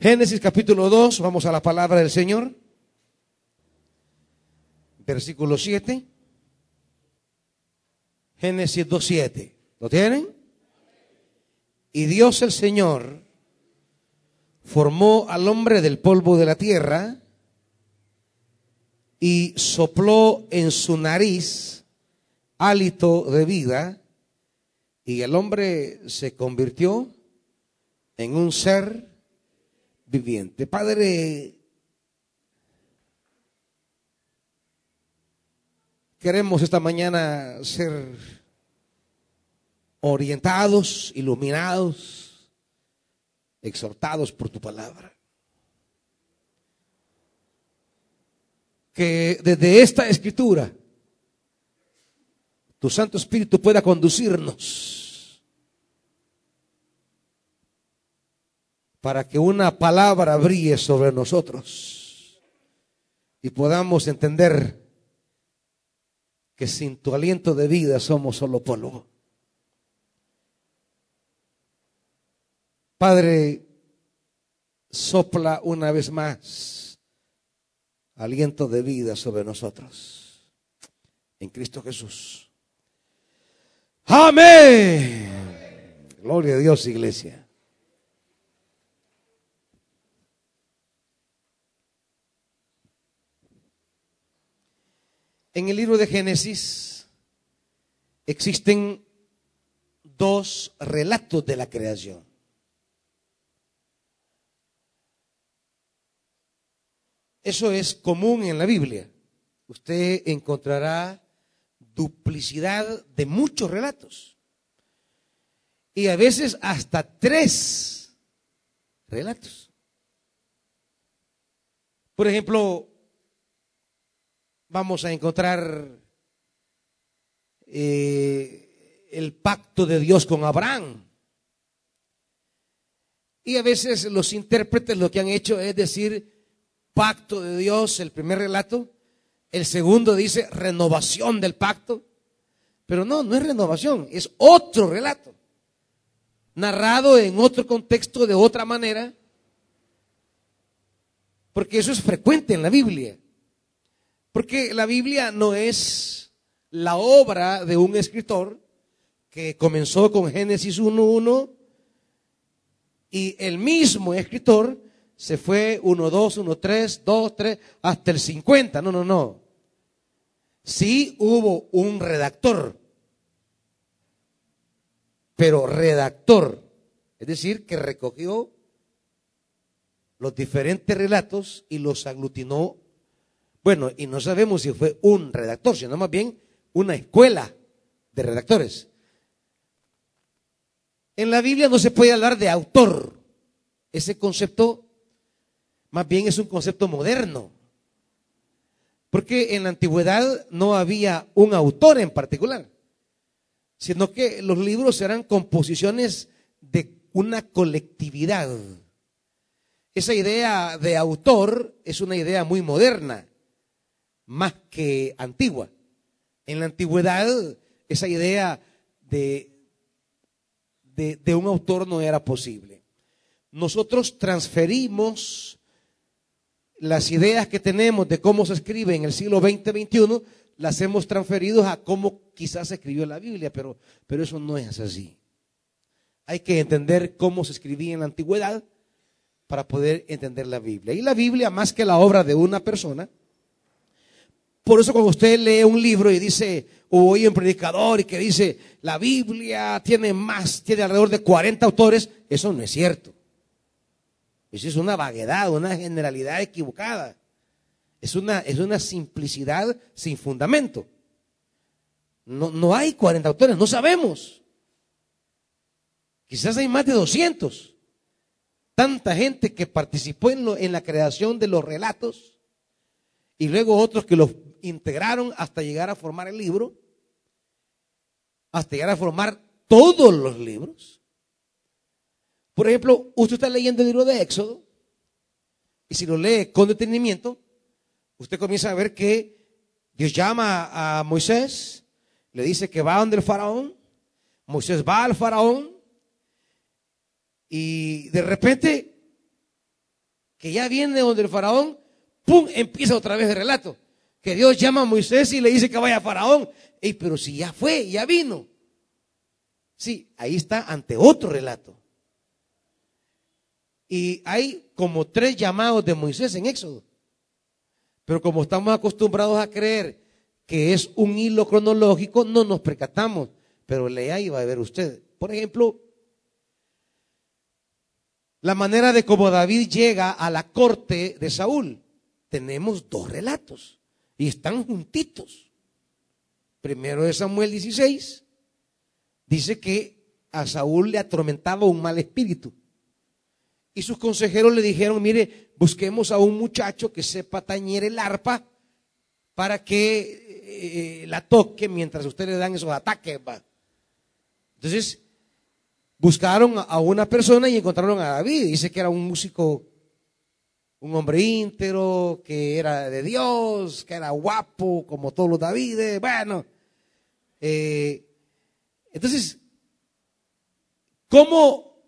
Génesis capítulo 2, vamos a la palabra del Señor. Versículo 7. Génesis 2, 7. ¿Lo tienen? Y Dios el Señor formó al hombre del polvo de la tierra y sopló en su nariz hálito de vida y el hombre se convirtió en un ser viviente. Padre, queremos esta mañana ser orientados, iluminados, exhortados por tu palabra. Que desde esta escritura tu Santo Espíritu pueda conducirnos para que una palabra brille sobre nosotros y podamos entender que sin tu aliento de vida somos solo polvo. Padre, sopla una vez más aliento de vida sobre nosotros. En Cristo Jesús. Amén. Gloria a Dios, iglesia. En el libro de Génesis existen dos relatos de la creación. Eso es común en la Biblia. Usted encontrará duplicidad de muchos relatos. Y a veces hasta tres relatos. Por ejemplo, vamos a encontrar eh, el pacto de Dios con Abraham. Y a veces los intérpretes lo que han hecho es decir, pacto de Dios, el primer relato. El segundo dice renovación del pacto. Pero no, no es renovación, es otro relato. Narrado en otro contexto, de otra manera. Porque eso es frecuente en la Biblia. Porque la Biblia no es la obra de un escritor que comenzó con Génesis 1.1 y el mismo escritor se fue 1, 2, 1, 3, 2, 3, hasta el 50. No, no, no. Sí hubo un redactor, pero redactor, es decir, que recogió los diferentes relatos y los aglutinó. Bueno, y no sabemos si fue un redactor, sino más bien una escuela de redactores. En la Biblia no se puede hablar de autor. Ese concepto más bien es un concepto moderno. Porque en la antigüedad no había un autor en particular, sino que los libros eran composiciones de una colectividad. Esa idea de autor es una idea muy moderna, más que antigua. En la antigüedad esa idea de, de, de un autor no era posible. Nosotros transferimos las ideas que tenemos de cómo se escribe en el siglo XX, XXI, las hemos transferido a cómo quizás se escribió la Biblia, pero, pero eso no es así. Hay que entender cómo se escribía en la antigüedad para poder entender la Biblia. Y la Biblia, más que la obra de una persona, por eso cuando usted lee un libro y dice, o oye un predicador y que dice, la Biblia tiene más, tiene alrededor de 40 autores, eso no es cierto. Eso es una vaguedad, una generalidad equivocada. Es una, es una simplicidad sin fundamento. No, no hay 40 autores, no sabemos. Quizás hay más de 200. Tanta gente que participó en, en la creación de los relatos y luego otros que los integraron hasta llegar a formar el libro, hasta llegar a formar todos los libros. Por ejemplo, usted está leyendo el libro de Éxodo y si lo lee con detenimiento, usted comienza a ver que Dios llama a Moisés, le dice que va donde el faraón, Moisés va al faraón y de repente que ya viene donde el faraón, ¡pum! empieza otra vez el relato. Que Dios llama a Moisés y le dice que vaya a faraón. Ey, pero si ya fue, ya vino. Sí, ahí está ante otro relato. Y hay como tres llamados de Moisés en Éxodo. Pero como estamos acostumbrados a creer que es un hilo cronológico, no nos percatamos. Pero lea y va a ver usted. Por ejemplo, la manera de cómo David llega a la corte de Saúl. Tenemos dos relatos y están juntitos. Primero de Samuel 16 dice que a Saúl le atormentaba un mal espíritu. Y sus consejeros le dijeron, mire, busquemos a un muchacho que sepa tañer el arpa para que eh, la toque mientras ustedes le dan esos ataques. Entonces, buscaron a una persona y encontraron a David. Dice que era un músico, un hombre íntegro, que era de Dios, que era guapo, como todos los Davides. Bueno, eh, entonces, ¿cómo,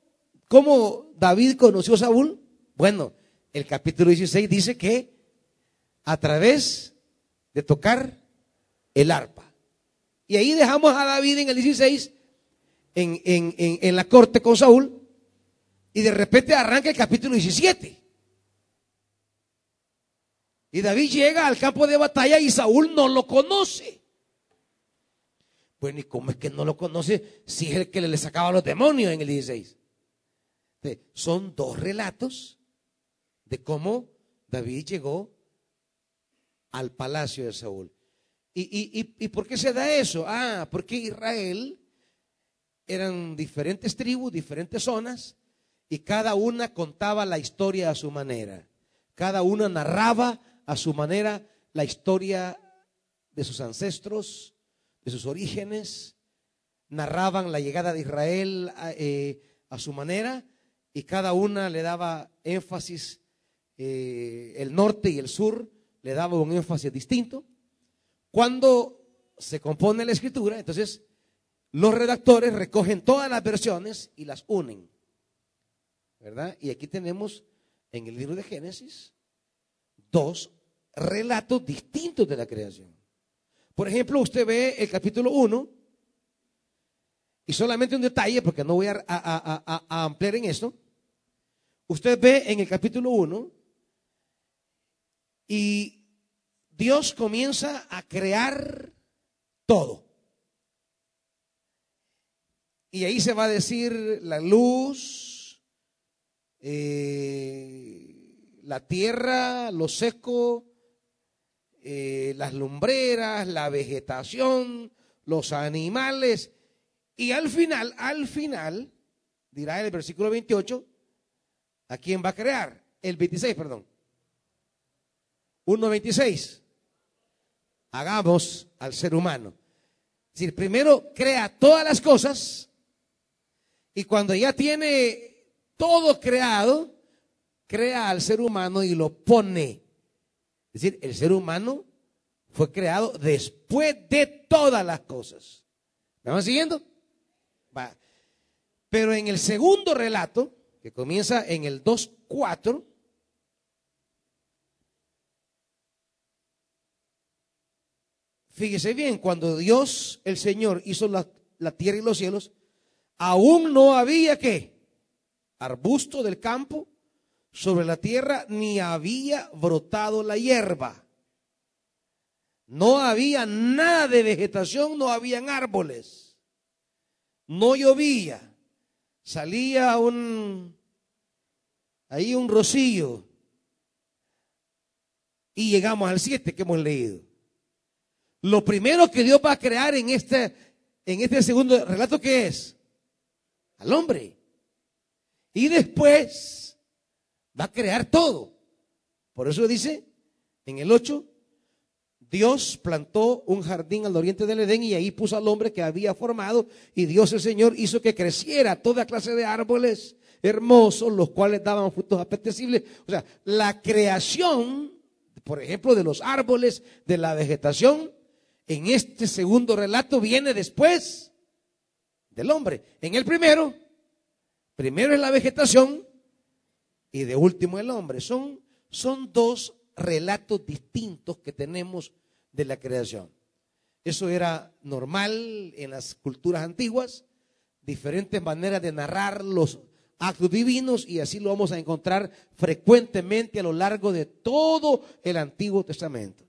¿cómo David conoció a Saúl? Bueno, el capítulo 16 dice que a través de tocar el arpa. Y ahí dejamos a David en el 16 en, en, la corte con Saúl y de repente arranca el capítulo 17. Y David llega al campo de batalla y Saúl no lo conoce. Bueno, ¿y cómo es que no lo conoce si es el que le sacaba los demonios en el 16? Son dos relatos de cómo David llegó al palacio de Saúl. ¿Y, y, y, por qué se da eso? Ah, porque Israel eran diferentes tribus, diferentes zonas, y cada una contaba la historia a su manera. Cada una narraba a su manera la historia de sus ancestros, de sus orígenes, narraban la llegada de Israel a, eh, su manera, y cada una le daba énfasis, eh, el norte y el sur le daba un énfasis distinto. Cuando se compone la escritura, entonces los redactores recogen todas las versiones y las unen. ¿Verdad? Y aquí tenemos en el libro de Génesis dos relatos distintos de la creación. Por ejemplo, usted ve el capítulo 1 y solamente un detalle, porque no voy a, a, ampliar en esto. Usted ve en el capítulo 1 y Dios comienza a crear todo. Y ahí se va a decir la luz, eh, la tierra, lo seco, eh, las lumbreras, la vegetación, los animales. Y al final, al final, dirá el versículo 28, ¿a quién va a crear? El 26, perdón. 1.26. Hagamos al ser humano. Es decir, primero crea todas las cosas y cuando ya tiene todo creado, crea al ser humano y lo pone. Es decir, el ser humano fue creado después de todas las cosas. ¿Me van siguiendo? Pero en el segundo relato, que comienza en el 2.4, fíjese bien, cuando Dios, el Señor, hizo la, la tierra y los cielos, aún no había que arbusto del campo sobre la tierra, ni había brotado la hierba. No había nada de vegetación, no habían árboles. No llovía. Salía un ahí un rocío. Y llegamos al 7 que hemos leído. Lo primero que Dios va a crear en este en este segundo relato que es al hombre. Y después va a crear todo. Por eso dice en el 8, Dios plantó un jardín al oriente del Edén y ahí puso al hombre que había formado y Dios el Señor hizo que creciera toda clase de árboles hermosos, los cuales daban frutos apetecibles. O sea, la creación, por ejemplo, de los árboles, de la vegetación, en este segundo relato viene después del hombre. En el primero, primero es la vegetación y de último el hombre. Son, son dos relatos distintos que tenemos de la creación. Eso era normal en las culturas antiguas, diferentes maneras de narrar los actos divinos y así lo vamos a encontrar frecuentemente a lo largo de todo el Antiguo Testamento.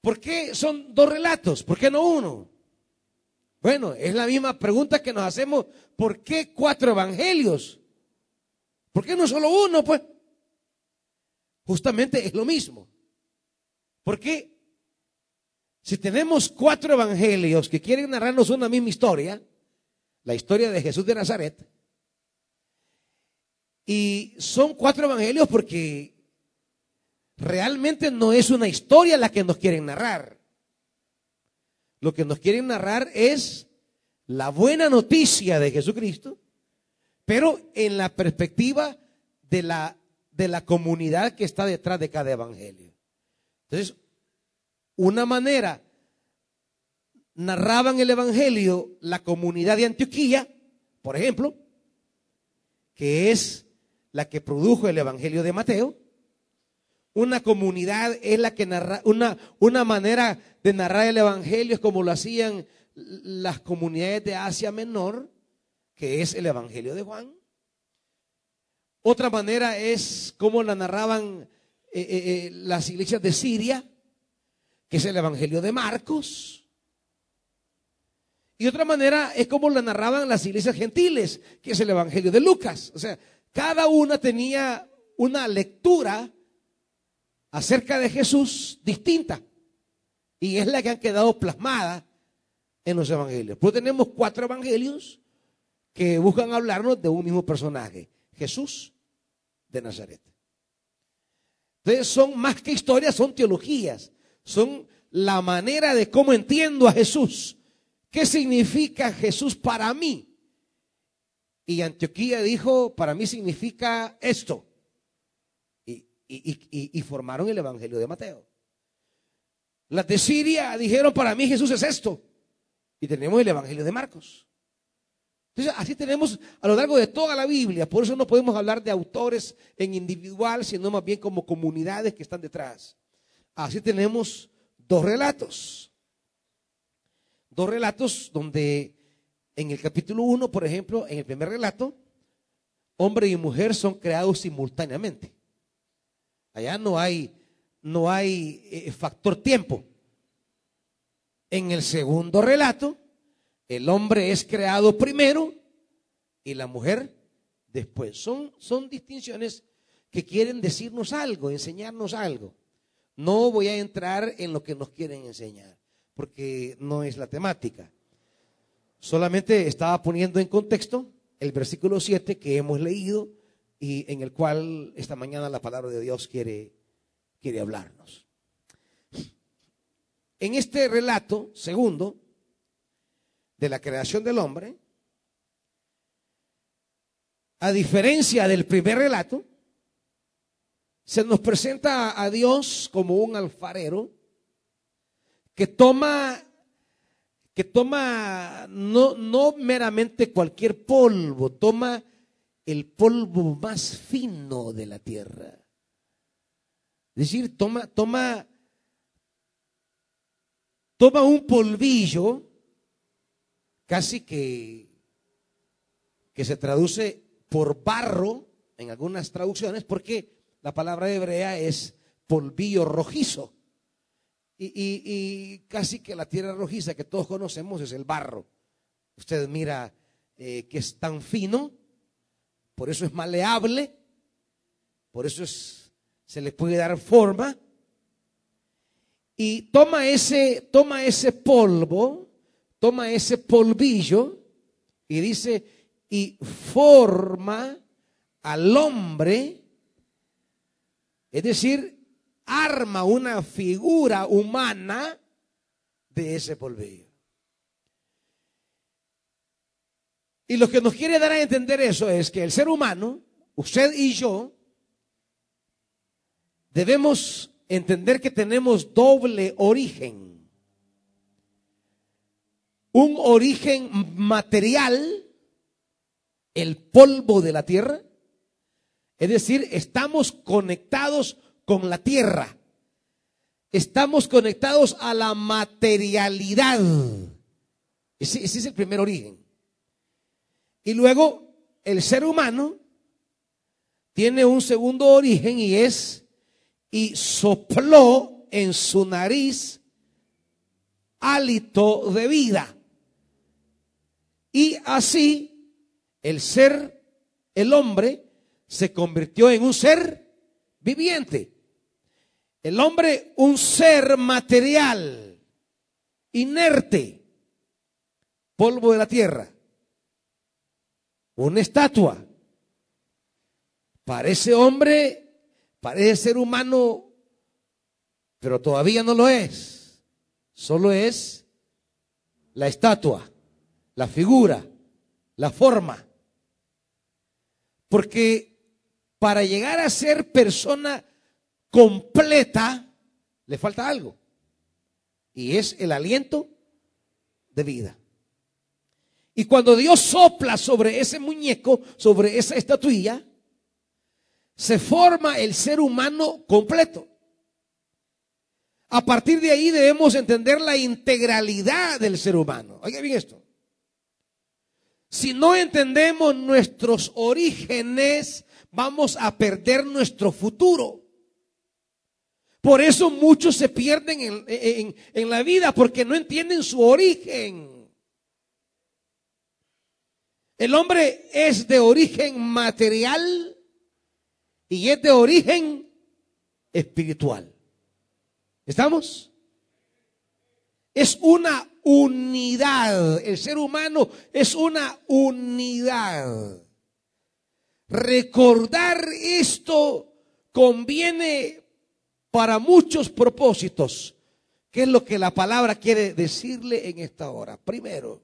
¿Por qué son dos relatos? ¿Por qué no uno? Bueno, es la misma pregunta que nos hacemos, ¿por qué cuatro evangelios? ¿Por qué no solo uno? Pues justamente es lo mismo. ¿Por qué? Si tenemos cuatro evangelios que quieren narrarnos una misma historia, la historia de Jesús de Nazaret, y son cuatro evangelios porque realmente no es una historia la que nos quieren narrar. Lo que nos quieren narrar es la buena noticia de Jesucristo, pero en la perspectiva de la, de la comunidad que está detrás de cada evangelio. Entonces, una manera narraban el Evangelio la comunidad de Antioquía, por ejemplo, que es la que produjo el Evangelio de Mateo. Una comunidad es la que narra, una, una manera de narrar el Evangelio es como lo hacían las comunidades de Asia Menor, que es el Evangelio de Juan. Otra manera es como la narraban eh, eh, eh, las iglesias de Siria, que es el Evangelio de Marcos. Y otra manera es como la narraban las iglesias gentiles, que es el Evangelio de Lucas. O sea, cada una tenía una lectura acerca de Jesús distinta. Y es la que han quedado plasmada en los evangelios. Pues tenemos cuatro evangelios que buscan hablarnos de un mismo personaje, Jesús de Nazaret. Entonces son más que historias, son teologías son la manera de cómo entiendo a Jesús. ¿Qué significa Jesús para mí? Y Antioquía dijo, para mí significa esto. Y, y, formaron el Evangelio de Mateo. Las de Siria dijeron, para mí Jesús es esto. Y tenemos el Evangelio de Marcos. Entonces, así tenemos a lo largo de toda la Biblia. Por eso no podemos hablar de autores en individual, sino más bien como comunidades que están detrás. Así tenemos dos relatos. Dos relatos donde en el capítulo 1, por ejemplo, en el primer relato, hombre y mujer son creados simultáneamente. Allá no hay, no hay eh, factor tiempo. En el segundo relato, el hombre es creado primero y la mujer después. Son, son distinciones que quieren decirnos algo, enseñarnos algo. No voy a entrar en lo que nos quieren enseñar, porque no es la temática. Solamente estaba poniendo en contexto el versículo 7 que hemos leído y en el cual esta mañana la palabra de Dios quiere, quiere hablarnos. En este relato segundo de la creación del hombre, a diferencia del primer relato, se nos presenta a Dios como un alfarero que toma que toma no, no meramente cualquier polvo, toma el polvo más fino de la tierra. Es decir, toma, toma, toma un polvillo, casi que, que se traduce por barro en algunas traducciones, porque la palabra hebrea es polvillo rojizo. Y, casi que la tierra rojiza que todos conocemos es el barro. Usted mira eh, que es tan fino, por eso es maleable, por eso es, se le puede dar forma. Y toma ese, toma ese polvo, toma ese polvillo y dice, y forma al hombre es decir, arma una figura humana de ese polvillo. Y lo que nos quiere dar a entender eso es que el ser humano, usted y yo, debemos entender que tenemos doble origen. Un origen material, el polvo de la tierra, Es decir, estamos conectados con la tierra. Estamos conectados a la materialidad. Ese, es el primer origen. Y luego el ser humano tiene un segundo origen y es y sopló en su nariz hálito de vida. Y así el ser, el hombre, se convirtió en un ser viviente. El hombre, un ser material, inerte, polvo de la tierra, una estatua. Parece hombre, parece ser humano, pero todavía no lo es. Solo es la estatua, la figura, la forma. Porque para llegar a ser persona completa, le falta algo. Y es el aliento de vida. Y cuando Dios sopla sobre ese muñeco, sobre esa estatuilla, se forma el ser humano completo. A partir de ahí debemos entender la integralidad del ser humano. Oiga bien esto. Si no entendemos nuestros orígenes, vamos a perder nuestro futuro. Por eso muchos se pierden en, la vida porque no entienden su origen. El hombre es de origen material y es de origen espiritual. ¿Estamos? Es una unidad. El ser humano es una unidad. Recordar esto conviene para muchos propósitos. ¿Qué es lo que la palabra quiere decirle en esta hora? Primero,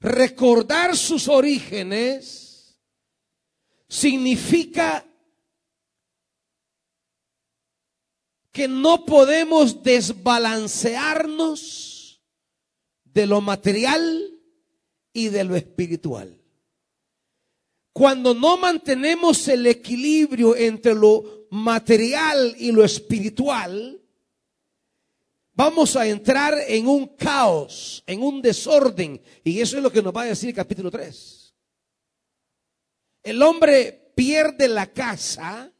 recordar sus orígenes significa que no podemos desbalancearnos de lo material y de lo espiritual. Cuando no mantenemos el equilibrio entre lo material y lo espiritual, vamos a entrar en un caos, en un desorden. Y eso es lo que nos va a decir el capítulo 3. El hombre pierde la casa,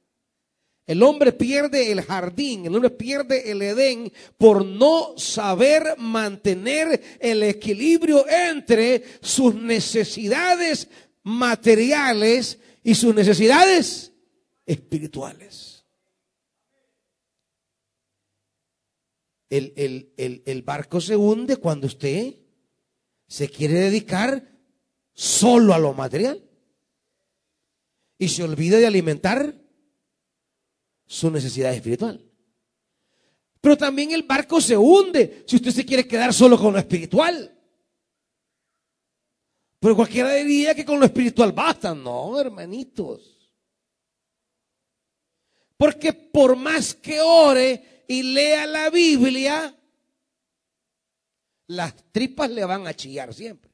el hombre pierde el jardín, el hombre pierde el Edén por no saber mantener el equilibrio entre sus necesidades materiales y sus necesidades espirituales. El, el, barco se hunde cuando usted se quiere dedicar solo a lo material y se olvida de alimentar su necesidad espiritual. Pero también el barco se hunde si usted se quiere quedar solo con lo espiritual. Pero cualquiera diría que con lo espiritual basta. No, hermanitos. Porque por más que ore y lea la Biblia, las tripas le van a chillar siempre.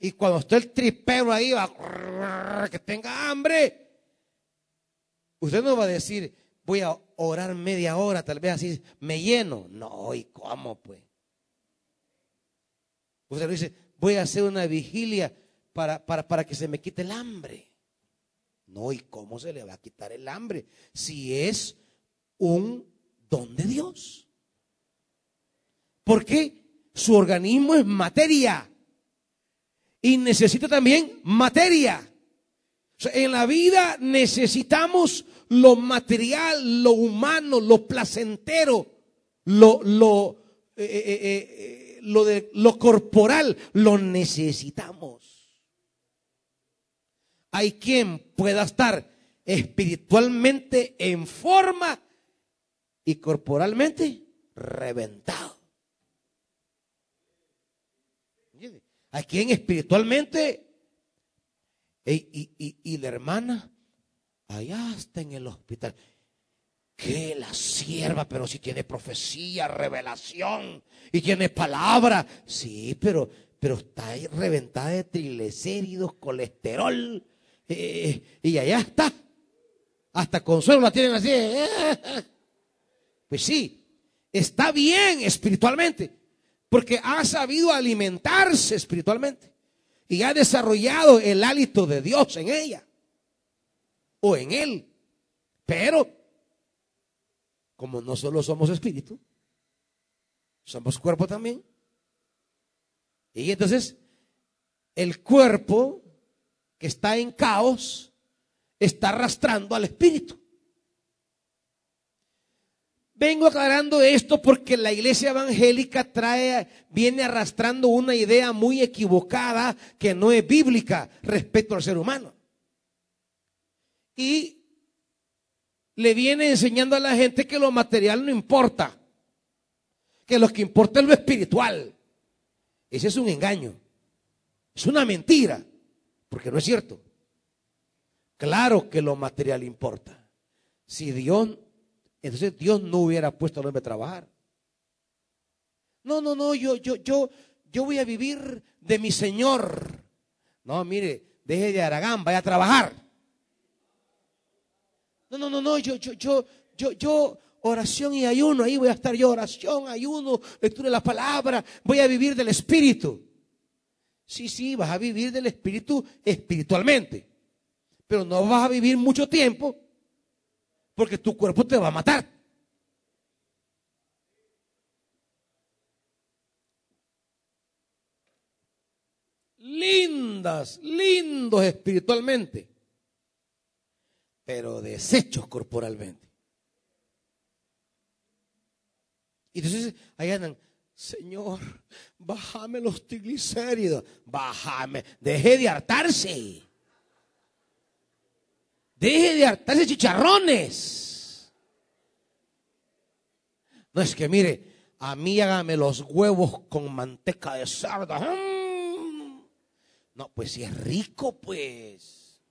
Y cuando esté el tripero ahí va que tenga hambre, usted no va a decir, voy a orar media hora, tal vez así me lleno. No, ¿y cómo pues? Usted lo dice, voy a hacer una vigilia para, para, que se me quite el hambre. No, ¿y cómo se le va a quitar el hambre? Si es un don de Dios. Porque su organismo es materia. Y necesita también materia. En la vida necesitamos lo material, lo humano, lo placentero, lo, lo eh, eh, eh, lo, de, lo corporal lo necesitamos. Hay quien pueda estar espiritualmente en forma y corporalmente reventado. Hay quien espiritualmente y, y la hermana allá está en el hospital que la sierva, pero si tiene profecía, revelación y tiene palabra. Sí, pero, pero está ahí reventada de triglicéridos, colesterol, eh, y allá está. Hasta consuelo la tienen así. Pues sí, está bien espiritualmente, porque ha sabido alimentarse espiritualmente y ha desarrollado el hálito de Dios en ella o en él. Pero, como no solo somos espíritu, somos cuerpo también. Y entonces, el cuerpo que está en caos está arrastrando al espíritu. Vengo aclarando esto porque la iglesia evangélica trae, viene arrastrando una idea muy equivocada que no es bíblica respecto al ser humano. Y le viene enseñando a la gente que lo material no importa, que lo que importa es lo espiritual. Ese es un engaño, es una mentira, porque no es cierto. Claro que lo material importa. Si Dios entonces Dios no hubiera puesto al hombre a trabajar. No, no, no, yo, yo, yo, yo voy a vivir de mi Señor. No, mire, deje de Aragán, vaya a trabajar. No, no, no, no, yo, yo, yo, yo, yo, oración y ayuno, ahí voy a estar yo, oración, ayuno, lectura de la palabra, voy a vivir del Espíritu. Sí, sí, vas a vivir del Espíritu espiritualmente, pero no vas a vivir mucho tiempo porque tu cuerpo te va a matar. Lindas, lindos espiritualmente, pero deshechos corporalmente. Y entonces ahí andan, Señor, bájame los triglicéridos, bájame, deje de hartarse. Deje de hartarse chicharrones. No es que mire, a mí hágame los huevos con manteca de cerdo. Mm. No, pues si es rico, pues.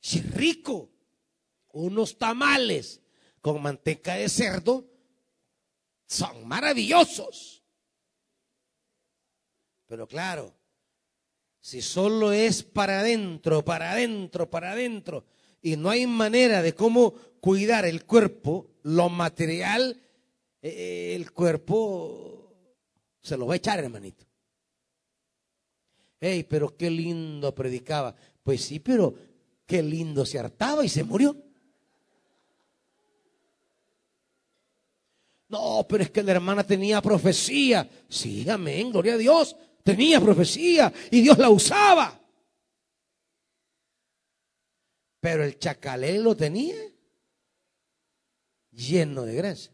Si es rico. Unos tamales con manteca de cerdo son maravillosos. Pero claro, si solo es para adentro, para adentro, para adentro, y no hay manera de cómo cuidar el cuerpo, lo material, eh, el cuerpo se lo va a echar, hermanito. Ey, pero qué lindo predicaba. Pues sí, pero qué lindo se hartaba y se murió. No, pero es que la hermana tenía profecía. Sí, amén, gloria a Dios tenía profecía y Dios la usaba. Pero el chacalé lo tenía lleno de gracia.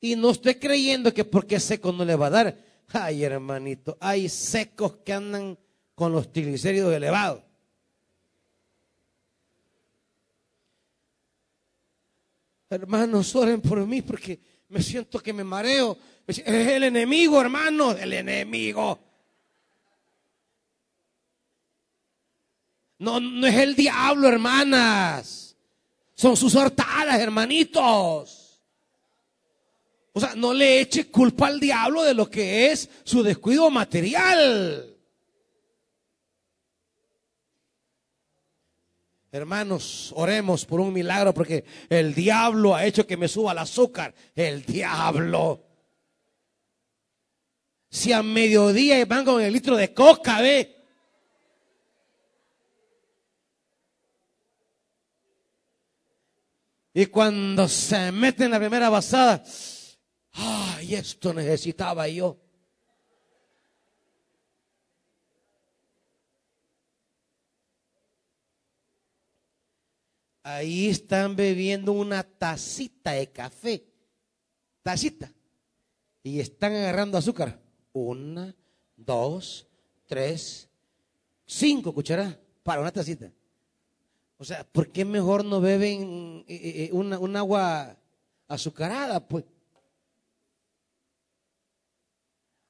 Y no estoy creyendo que porque seco no le va a dar. Ay, hermanito, hay secos que andan con los triglicéridos elevados. Hermanos, oren por mí porque me siento que me mareo. Es el enemigo, hermano, el enemigo. No, no es el diablo, hermanas. Son sus hortadas, hermanitos. O sea, no le eche culpa al diablo de lo que es su descuido material. Hermanos, oremos por un milagro porque el diablo ha hecho que me suba el azúcar. El diablo. Si a mediodía van con el litro de coca, ve. Y cuando se mete en la primera basada, ay, esto necesitaba yo. Ahí están bebiendo una tacita de café. Tacita. Y están agarrando azúcar. Una, dos, tres, cinco cucharadas para una tacita. O sea, ¿por qué mejor no beben eh, eh, eh, un agua azucarada? Pues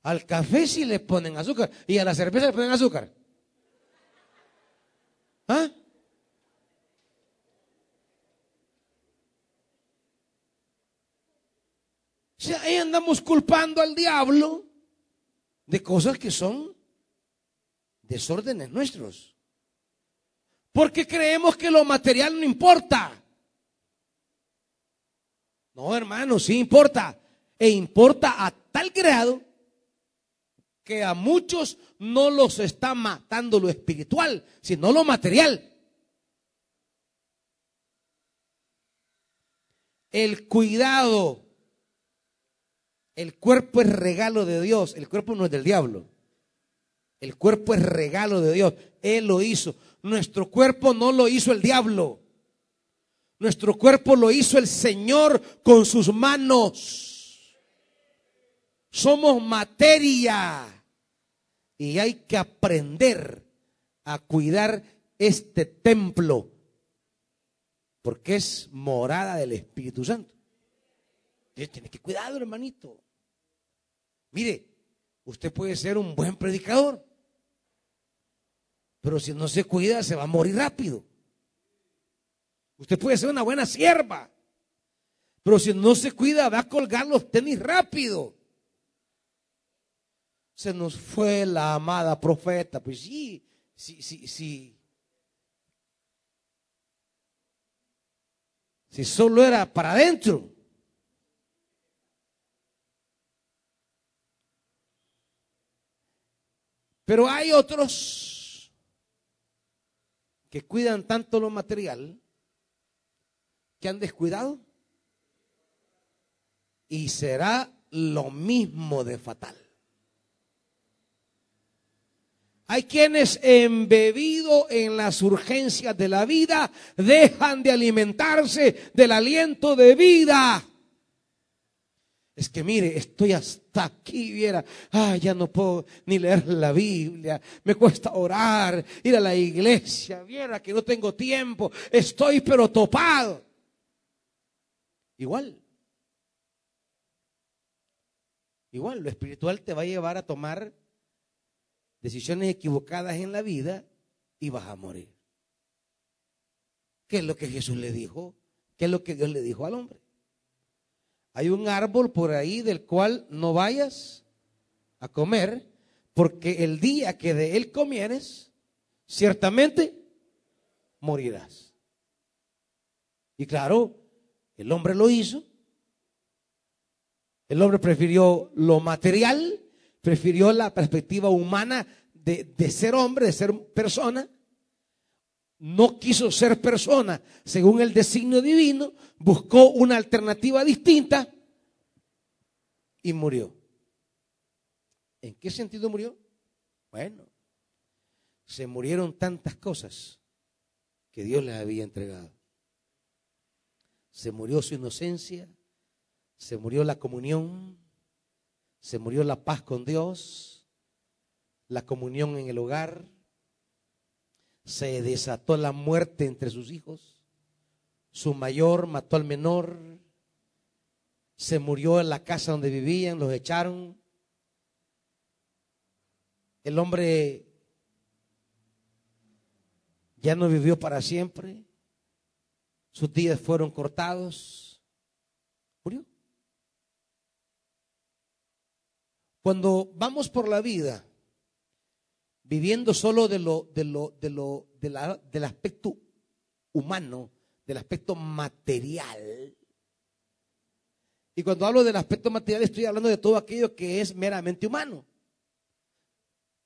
al café sí le ponen azúcar y a la cerveza le ponen azúcar. ¿Ah? Sea, ahí andamos culpando al diablo de cosas que son desórdenes nuestros. Porque creemos que lo material no importa. No, hermano, sí importa. E importa a tal grado que a muchos no los está matando lo espiritual, sino lo material. El cuidado. El cuerpo es regalo de Dios. El cuerpo no es del diablo. El cuerpo es regalo de Dios. Él lo hizo. Nuestro cuerpo no lo hizo el diablo. Nuestro cuerpo lo hizo el Señor con sus manos. Somos materia. Y hay que aprender a cuidar este templo. Porque es morada del Espíritu Santo. Tiene que cuidado, hermanito. Mire, usted puede ser un buen predicador. Pero si no se cuida, se va a morir rápido. Usted puede ser una buena sierva. Pero si no se cuida, va a colgar los tenis rápido. Se nos fue la amada profeta. Pues sí, sí, sí, sí. Si solo era para adentro. Pero hay otros que cuidan tanto lo material que han descuidado y será lo mismo de fatal. Hay quienes embebido en las urgencias de la vida dejan de alimentarse del aliento de vida. Es que mire, estoy hasta aquí, viera. Ah, ya no puedo ni leer la Biblia. Me cuesta orar, ir a la iglesia. Viera que no tengo tiempo. Estoy pero topado. Igual. Igual, lo espiritual te va a llevar a tomar decisiones equivocadas en la vida y vas a morir. ¿Qué es lo que Jesús le dijo? ¿Qué es lo que Dios le dijo al hombre? Hay un árbol por ahí del cual no vayas a comer, porque el día que de él comieres, ciertamente morirás. Y claro, el hombre lo hizo. El hombre prefirió lo material, prefirió la perspectiva humana de, de ser hombre, de ser persona, no quiso ser persona según el designio divino, buscó una alternativa distinta y murió. ¿En qué sentido murió? Bueno, se murieron tantas cosas que Dios les había entregado. Se murió su inocencia, se murió la comunión, se murió la paz con Dios, la comunión en el hogar, se desató la muerte entre sus hijos. Su mayor mató al menor. Se murió en la casa donde vivían, los echaron. El hombre ya no vivió para siempre. Sus días fueron cortados. Murió. Cuando vamos por la vida viviendo solo de lo, de lo, de lo, del aspecto humano, del aspecto material. Y cuando hablo del aspecto material estoy hablando de todo aquello que es meramente humano.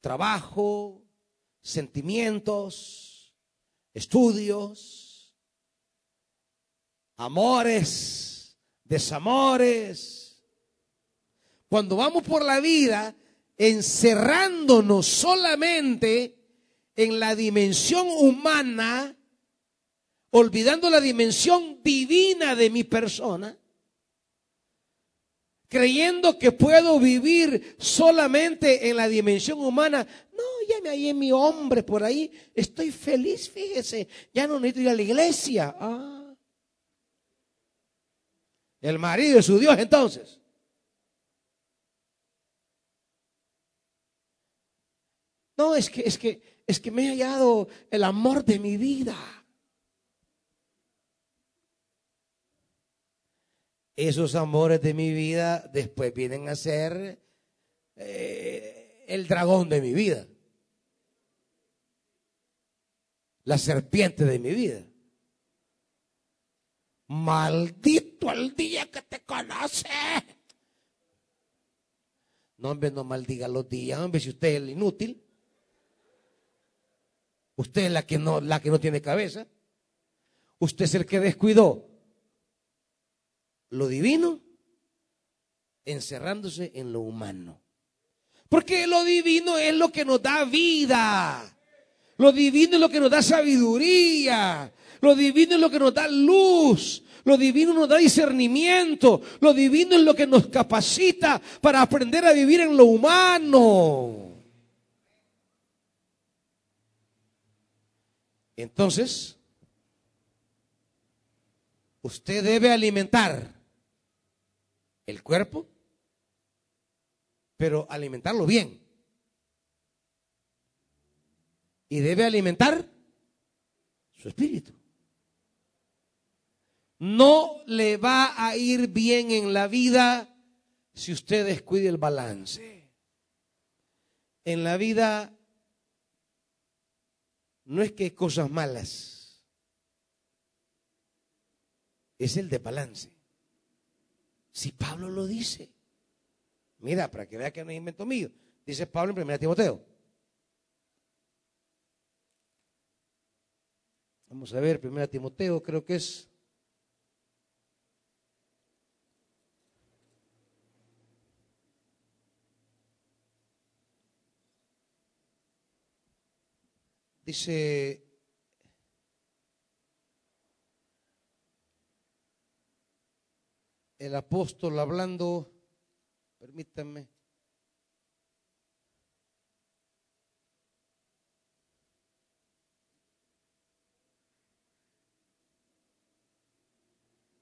Trabajo, sentimientos, estudios, amores, desamores. Cuando vamos por la vida encerrándonos solamente en la dimensión humana, olvidando la dimensión divina de mi persona, creyendo que puedo vivir solamente en la dimensión humana. No, ya me hallé mi hombre por ahí, estoy feliz, fíjese, ya no necesito ir a la iglesia. Ah. El marido es su Dios entonces. No, es que, es que, es que me ha hallado el amor de mi vida. Esos amores de mi vida después vienen a ser eh, el dragón de mi vida. la serpiente de mi vida. Maldito el día que te conoce. No, hombre, no maldiga los días, hombre, si usted es el inútil. Usted es la que no, la que no tiene cabeza. Usted es el que descuidó lo divino encerrándose en lo humano. Porque lo divino es lo que nos da vida. Lo divino es lo que nos da sabiduría. Lo divino es lo que nos da luz. Lo divino nos da discernimiento. Lo divino es lo que nos capacita para aprender a vivir en lo humano. Entonces, usted debe alimentar el cuerpo, pero alimentarlo bien. Y debe alimentar su espíritu. No le va a ir bien en la vida si usted descuide el balance. En la vida no es que hay cosas malas, es el de balance. Si Pablo lo dice, mira, para que vea que no es invento mío, dice Pablo en 1 Timoteo. Vamos a ver, 1 Timoteo, creo que es Dice el apóstol hablando, permítanme.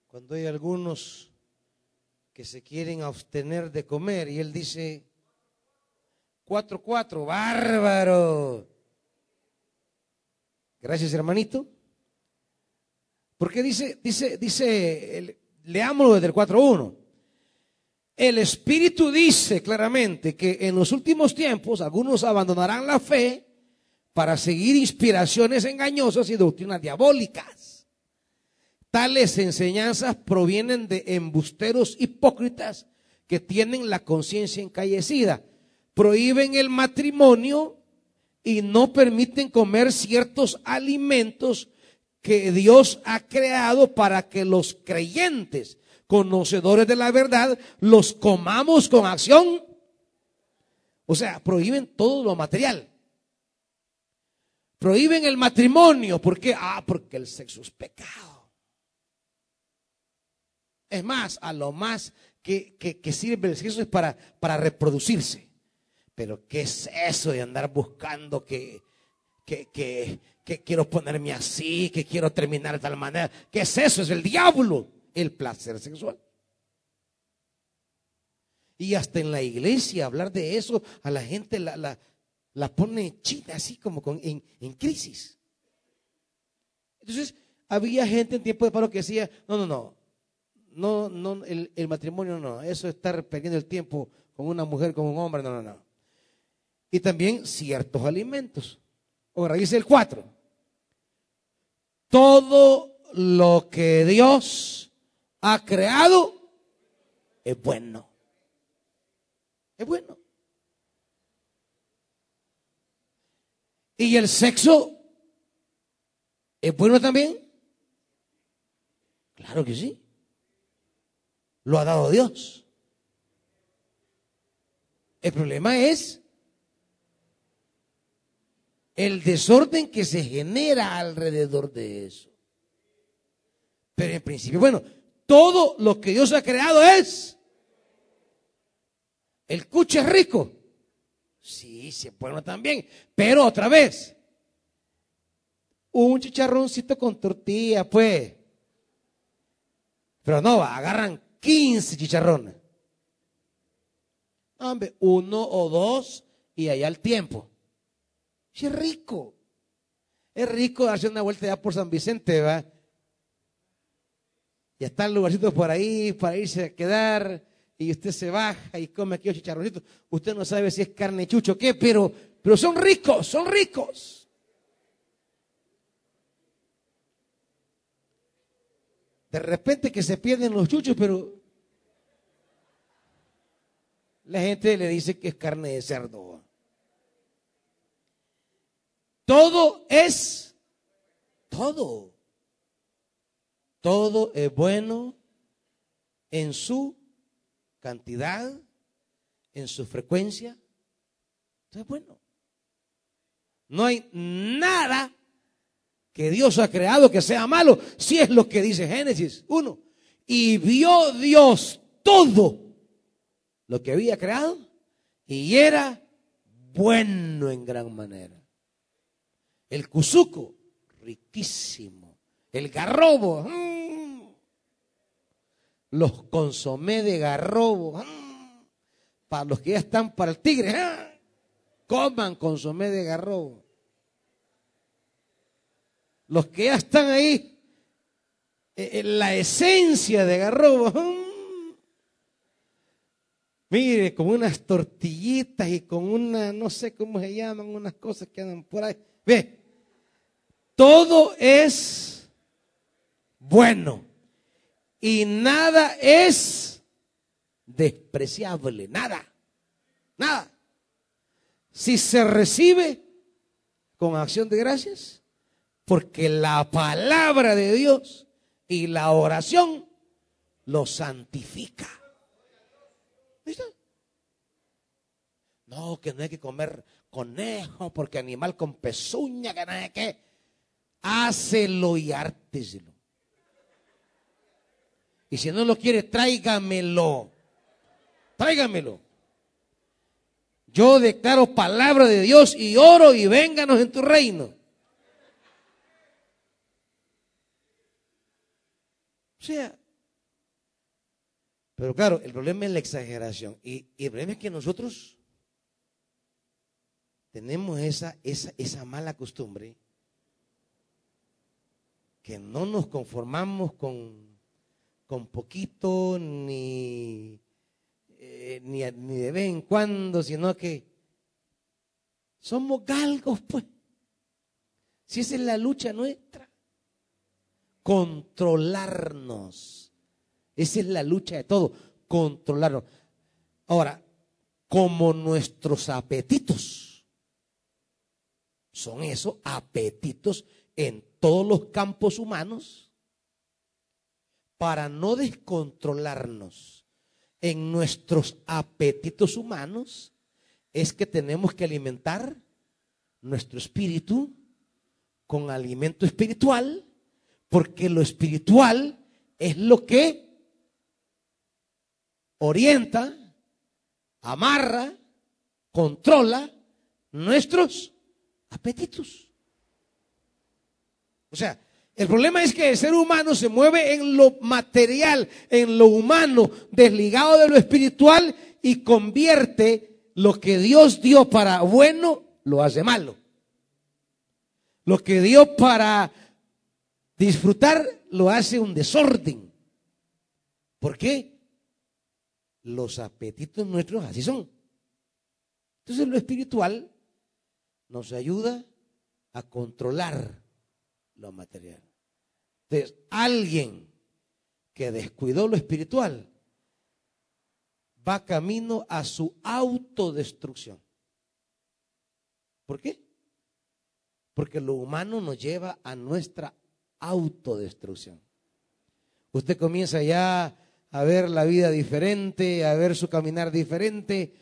Cuando hay algunos que se quieren abstener de comer y él dice, cuatro, cuatro, bárbaro. Gracias, hermanito. Porque dice, dice, dice, leámoslo desde el 4.1. El Espíritu dice claramente que en los últimos tiempos algunos abandonarán la fe para seguir inspiraciones engañosas y doctrinas diabólicas. Tales enseñanzas provienen de embusteros hipócritas que tienen la conciencia encallecida. Prohíben el matrimonio y no permiten comer ciertos alimentos que Dios ha creado para que los creyentes, conocedores de la verdad, los comamos con acción. O sea, prohíben todo lo material. Prohíben el matrimonio. ¿Por qué? Ah, porque el sexo es pecado. Es más, a lo más que, que sirve el sexo es para, para reproducirse. Pero ¿qué es eso de andar buscando que, que, que, que quiero ponerme así, que quiero terminar de tal manera? ¿Qué es eso? Es el diablo, el placer sexual. Y hasta en la iglesia hablar de eso, a la gente la, la, la pone chita, así como con, en, en, crisis. Entonces, había gente en tiempo de paro que decía, no, no, no, no, no, el, el matrimonio no, eso es estar perdiendo el tiempo con una mujer, con un hombre, no, no, no y también ciertos alimentos. Ahora dice el 4. Todo lo que Dios ha creado es bueno. Es bueno. ¿Y el sexo es bueno también? Claro que sí. Lo ha dado Dios. El problema es el desorden que se genera alrededor de eso. Pero en principio, bueno, todo lo que Dios ha creado es. El cucho es rico. Sí, se bueno también. Pero otra vez, un chicharroncito con tortilla, pues. Pero no, agarran 15 chicharrones. Hombre, uno o dos y allá el tiempo es rico. Es rico darse una vuelta ya por San Vicente, ¿va? Y están lugarcitos por ahí para irse a quedar. Y usted se baja y come aquellos chicharroncitos. Usted no sabe si es carne chucho o qué, pero, pero son ricos, son ricos. De repente que se pierden los chuchos, pero la gente le dice que es carne de cerdo. Todo es, todo, todo es bueno en su cantidad, en su frecuencia. Todo es bueno. No hay nada que Dios ha creado que sea malo, si es lo que dice Génesis 1. Y vio Dios todo lo que había creado y era bueno en gran manera. El cuzuco, riquísimo. El garrobo, mm. los consomé de garrobo, mm. para los que ya están para el tigre, ah. coman consomé de garrobo. Los que ya están ahí, en eh, eh, la esencia de garrobo, mm. Mire, con unas tortillitas y con una, no sé cómo se llaman, unas cosas que andan por ahí. Ve, todo es bueno y nada es despreciable, nada, nada. Si se recibe con acción de gracias, porque la palabra de Dios y la oración lo santifica. ¿Viste? No, que no hay que comer conejo porque animal con pezuña, que hay que. Hácelo y árteselo. Y si no lo quiere, tráigamelo. Tráigamelo. Yo declaro palabra de Dios y oro y vénganos en tu reino. O sea, pero claro, el problema es la exageración. Y, el problema es que nosotros tenemos esa, esa, esa mala costumbre que no nos conformamos con, con poquito ni, eh, ni, de vez en cuando, sino que somos galgos, pues. Si esa es la lucha nuestra, controlarnos esa es la lucha de todo, controlarnos. Ahora, como nuestros apetitos son esos apetitos en todos los campos humanos, para no descontrolarnos. En nuestros apetitos humanos, es que tenemos que alimentar nuestro espíritu con alimento espiritual, porque lo espiritual es lo que orienta, amarra, controla nuestros apetitos. O sea, el problema es que el ser humano se mueve en lo material, en lo humano, desligado de lo espiritual y convierte lo que Dios dio para bueno, lo hace malo. Lo que dio para disfrutar, lo hace un desorden. ¿Por qué? los apetitos nuestros así son. Entonces lo espiritual nos ayuda a controlar lo material. Entonces, alguien que descuidó lo espiritual va camino a su autodestrucción. ¿Por qué? Porque lo humano nos lleva a nuestra autodestrucción. Usted comienza ya a ver la vida diferente, a ver su caminar diferente,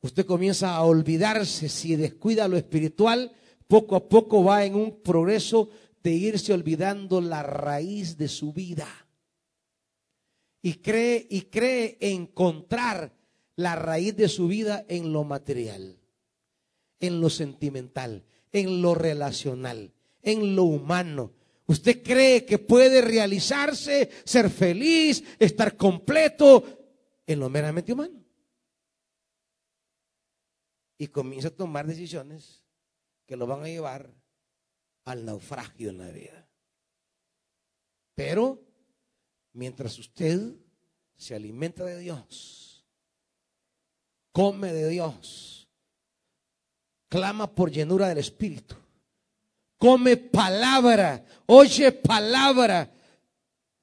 usted comienza a olvidarse, si descuida lo espiritual, poco a poco va en un progreso de irse olvidando la raíz de su vida. Y cree y cree encontrar la raíz de su vida en lo material, en lo sentimental, en lo relacional, en lo humano, Usted cree que puede realizarse, ser feliz, estar completo en lo meramente humano. Y comienza a tomar decisiones que lo van a llevar al naufragio en la vida. Pero mientras usted se alimenta de Dios, come de Dios, clama por llenura del Espíritu, come palabra, oye palabra,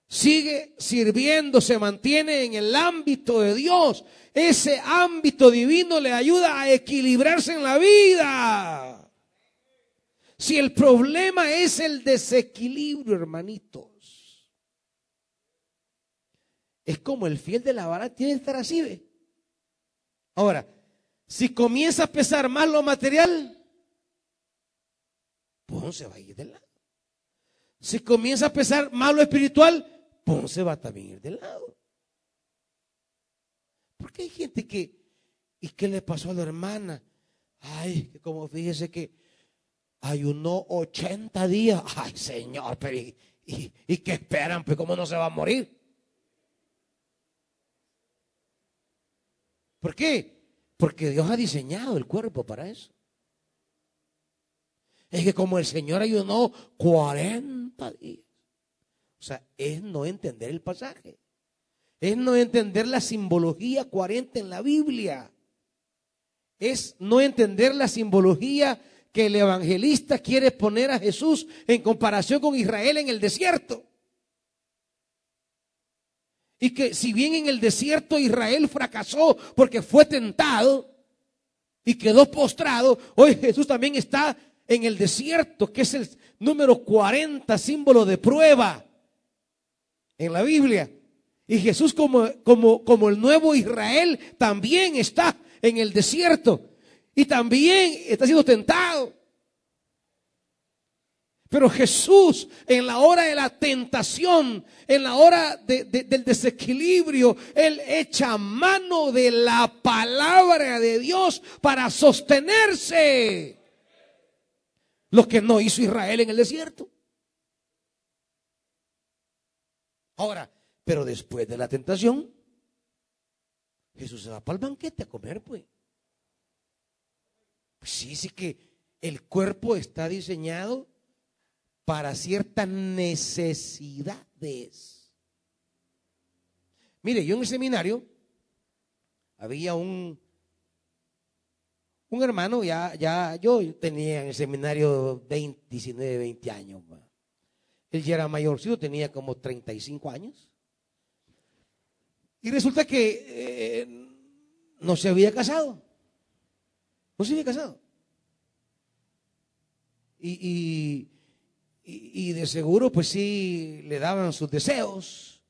sigue sirviendo, se mantiene en el ámbito de Dios, ese ámbito divino le ayuda a equilibrarse en la vida. Si el problema es el desequilibrio, hermanitos, es como el fiel de la vara tiene que estar así. Ahora, si comienza a pesar más lo material, pues se va a ir del lado. Si comienza a pesar más lo espiritual, se va también a ir del lado. Porque hay gente que, ¿y qué le pasó a la hermana? Ay, que como fíjese que ayunó 80 días. Ay, Señor, pero ¿y, y, qué esperan? Pues cómo no se va a morir. ¿Por qué? Porque Dios ha diseñado el cuerpo para eso. Es que como el Señor ayunó 40 días. O sea, es no entender el pasaje. Es no entender la simbología 40 en la Biblia. Es no entender la simbología que el evangelista quiere poner a Jesús en comparación con Israel en el desierto. Y que si bien en el desierto Israel fracasó porque fue tentado y quedó postrado, hoy Jesús también está en el desierto, que es el número 40, símbolo de prueba en la Biblia. Y Jesús como, como, como el nuevo Israel también está en el desierto y también está siendo tentado. Pero Jesús en la hora de la tentación, en la hora del desequilibrio, Él echa mano de la palabra de Dios para sostenerse. Lo que no hizo Israel en el desierto. Ahora, pero después de la tentación, Jesús se va para el banquete a comer, pues. Pues sí, sí que el cuerpo está diseñado para ciertas necesidades. Mire, yo en el seminario había un, un hermano, ya, ya, yo tenía en el seminario 20, 19, 20 años. Él ya era mayorcito, tenía como 35 años. Y resulta que eh, no se había casado. No se había casado. Y, y, de seguro, pues sí, le daban sus deseos.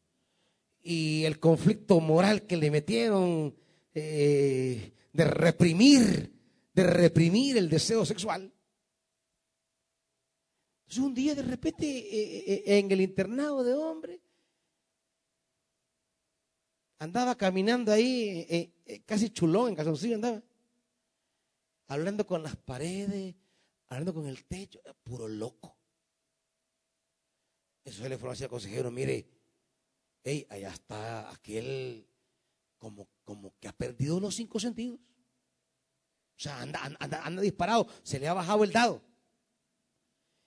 Y el conflicto moral que le metieron eh, de reprimir, de reprimir el deseo sexual. Entonces un día de repente eh, eh, en el internado de hombres andaba caminando ahí, casi chulón, en calzoncillo andaba hablando con las paredes, hablando con el techo, puro loco. Eso es la información al consejero, mire, hey, allá está aquel como, como que ha perdido los cinco sentidos. O sea, anda, anda disparado, se le ha bajado el dado.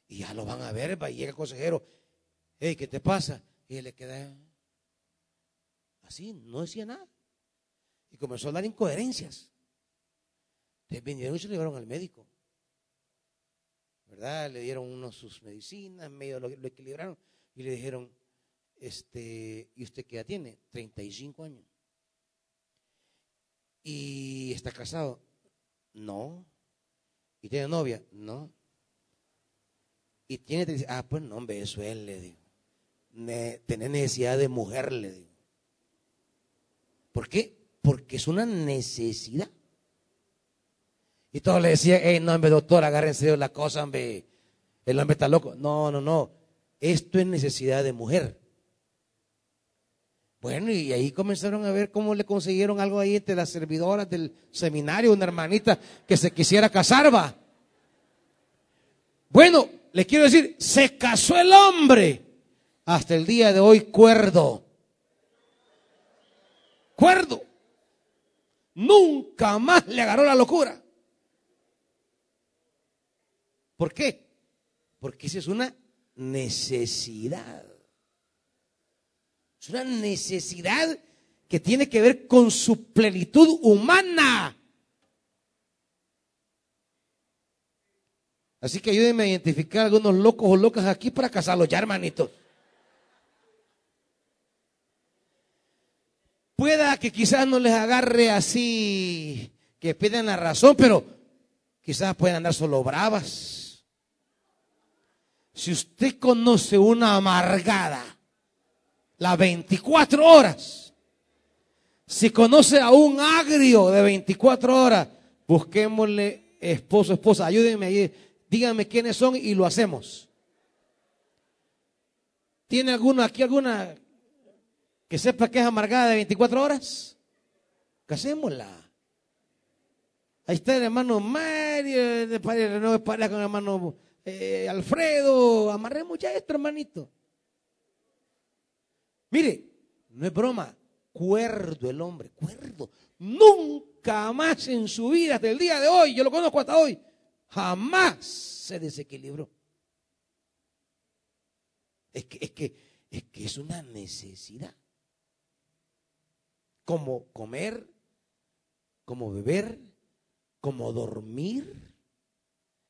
Y ya lo van a ver, va, y llega el consejero, hey, ¿qué te pasa? Y le queda así, no decía nada. Y comenzó a dar incoherencias. Entonces vinieron y se lo llevaron al médico. ¿Verdad? Le dieron uno sus medicinas, medio lo, equilibraron y le dijeron, este, ¿y usted qué edad tiene? 35 años. ¿Y está casado? No. ¿Y tiene novia? No. ¿Y tiene Ah, pues no, hombre, eso es, le digo. tener necesidad de mujer, le digo. ¿Por qué? Porque es una necesidad. Y todos le decían, hey, no, hombre, doctor, agárrense de la cosa, hombre. El hombre está loco. No, no, no. Esto es necesidad de mujer. Bueno, y ahí comenzaron a ver cómo le consiguieron algo ahí entre las servidoras del seminario, una hermanita que se quisiera casar, va. Bueno, le quiero decir, se casó el hombre. Hasta el día de hoy, cuerdo. Cuerdo. Nunca más le agarró la locura. ¿Por qué? Porque esa es una necesidad. Es una necesidad que tiene que ver con su plenitud humana. Así que ayúdenme a identificar a algunos locos o locas aquí para casarlos ya, hermanitos. que quizás no les agarre así, que piden la razón, pero quizás pueden andar solo bravas. Si usted conoce una amargada, las 24 horas, si conoce a un agrio de 24 horas, busquémosle esposo, esposa, ayúdenme ahí, díganme quiénes son y lo hacemos. ¿Tiene alguna aquí alguna que sepa que es amargada de 24 horas? Casémosla. Ahí está el hermano Mario, de padre no con el hermano eh, Alfredo. Amarremos ya esto, hermanito. Mire, no es broma. Cuerdo el hombre, cuerdo. Nunca más en su vida, hasta el día de hoy, yo lo conozco hasta hoy, jamás se desequilibró. Es que, es que, es que es una necesidad. Como comer, como beber, como dormir.